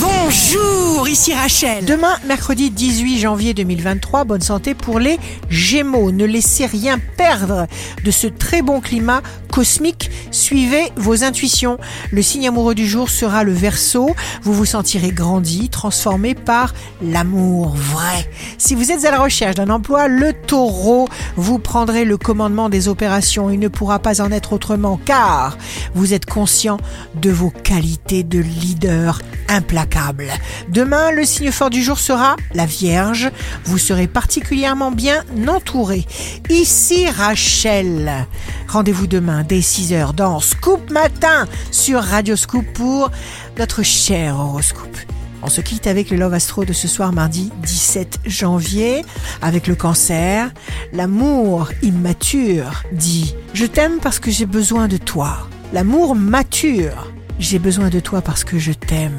Boom! Bonjour, ici Rachel. Demain, mercredi 18 janvier 2023, bonne santé pour les Gémeaux. Ne laissez rien perdre de ce très bon climat cosmique. Suivez vos intuitions. Le signe amoureux du jour sera le Verseau. Vous vous sentirez grandi, transformé par l'amour vrai. Si vous êtes à la recherche d'un emploi, le Taureau, vous prendrez le commandement des opérations. Il ne pourra pas en être autrement car vous êtes conscient de vos qualités de leader implacable. Demain, le signe fort du jour sera la Vierge. Vous serez particulièrement bien entouré. Ici Rachel. Rendez-vous demain dès 6h dans Scoop Matin sur Radio Scoop pour notre cher horoscope. On se quitte avec le Love Astro de ce soir mardi 17 janvier avec le cancer. L'amour immature dit Je t'aime parce que j'ai besoin de toi. L'amour mature j'ai besoin de toi parce que je t'aime.